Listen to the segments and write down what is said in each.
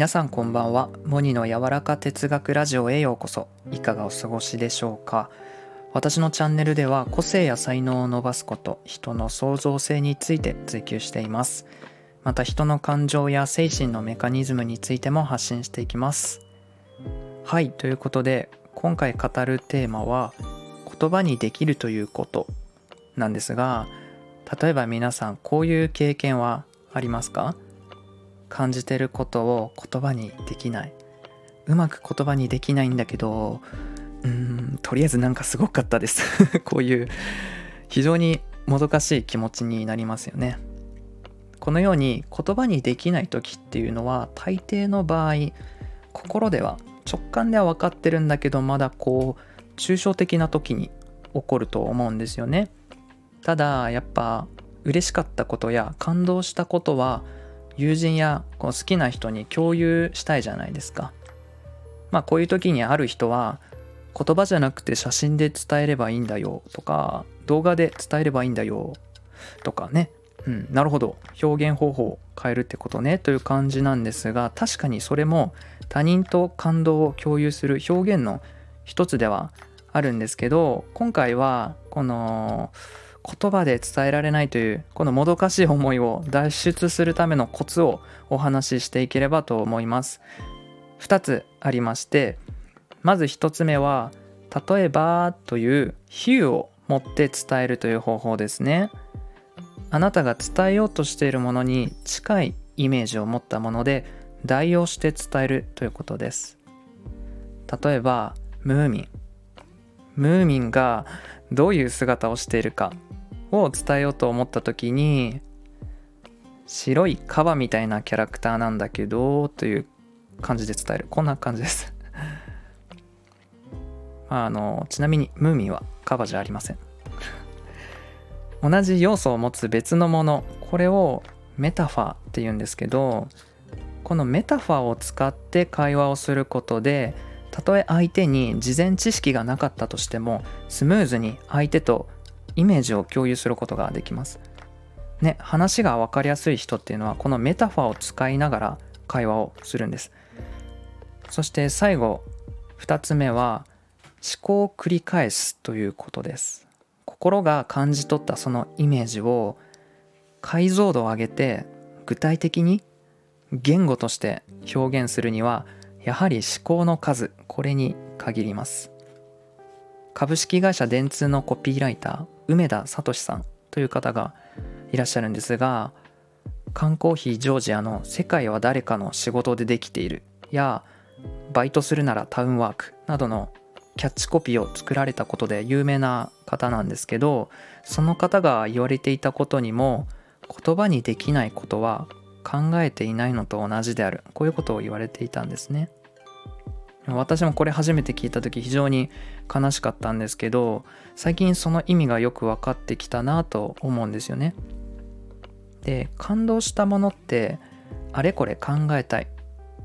皆さんこんばんは。モニの柔らか哲学ラジオへようこそ。いかがお過ごしでしょうか。私のチャンネルでは個性や才能を伸ばすこと人の創造性について追求しています。また人の感情や精神のメカニズムについても発信していきます。はいということで今回語るテーマは言葉にできるということなんですが例えば皆さんこういう経験はありますか？感じてることを言葉にできない。うまく言葉にできないんだけどうんとりあえずなんかすごかったです。こういう非常にもどかしい気持ちになりますよね。このように言葉にできない時っていうのは大抵の場合心では直感では分かってるんだけどまだこう抽象的な時に起こると思うんですよね。ただやっぱ嬉しかったことや感動したことは友人やこう好きな人に共有したいじゃないですか。まあこういう時にある人は言葉じゃなくて写真で伝えればいいんだよとか動画で伝えればいいんだよとかね。うんなるほど。表現方法を変えるってことねという感じなんですが確かにそれも他人と感動を共有する表現の一つではあるんですけど今回はこの言葉で伝えられないというこのもどかしい思いを脱出するためのコツをお話ししていければと思います。2つありましてまず1つ目は例えばという比喩を持って伝えるという方法ですね。あなたが伝えようとしているものに近いイメージを持ったもので代用して伝えるということです。例えばムーミン。ムーミンがどういう姿をしているかを伝えようと思った時に白いカバみたいなキャラクターなんだけどという感じで伝える。こんな感じです。あのちなみにムーミンはカバじゃありません。同じ要素を持つ別のもの。これをメタファーって言うんですけどこのメタファーを使って会話をすることでたとえ相手に事前知識がなかったとしてもスムーズに相手とイメージを共有することができます。ね、話が分かりやすい人っていうのはこのメタファーを使いながら会話をするんです。そして最後2つ目は思考を繰り返すということです。心が感じ取ったそのイメージを解像度を上げて具体的に言語として表現するにはやはり思考の数これに限ります。株式会社電通のコピーライター梅田聡さんという方がいらっしゃるんですが缶コーヒージョージアの「世界は誰かの仕事でできている」や「バイトするならタウンワーク」などのキャッチコピーを作られたことで有名な方なんですけどその方が言われていたことにも言葉にできないことは考えていないのと同じである。こういうことを言われていたんですね。私もこれ初めて聞いた時非常に悲しかったんですけど最近その意味がよく分かってきたなと思うんですよね。で感動したものってあれこれ考えたい。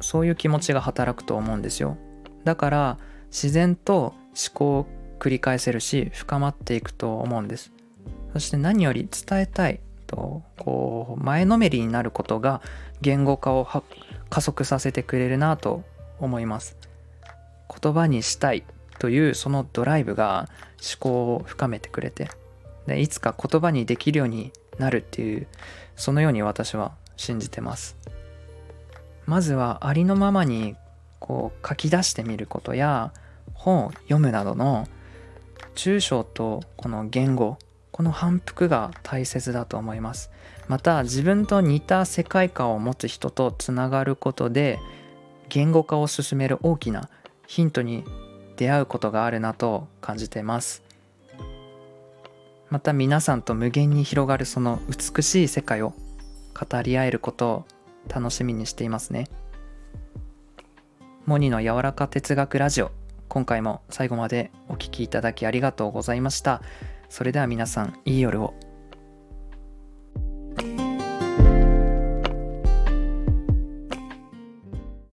そういう気持ちが働くと思うんですよ。だから自然と思考を繰り返せるし深まっていくと思うんです。そして何より伝えたい。とこう前のめりになることが言語化を加速させてくれるなと思います。言葉にしたいというそのドライブが思考を深めてくれて。でいつか言葉にできるようになるっていうそのように私は信じてます。まずはありのままにこう書き出してみることや本を読むなどの抽象とこの言語この反復が大切だと思います。また自分と似た世界観を持つ人とつながることで言語化を進める大きなヒントに出会うことがあるなと感じてます。また皆さんと無限に広がるその美しい世界を語り合えることを楽しみにしていますね。モニの柔らか哲学ラジオ今回も最後までお聴きいただきありがとうございました。それでは皆さんいい夜を。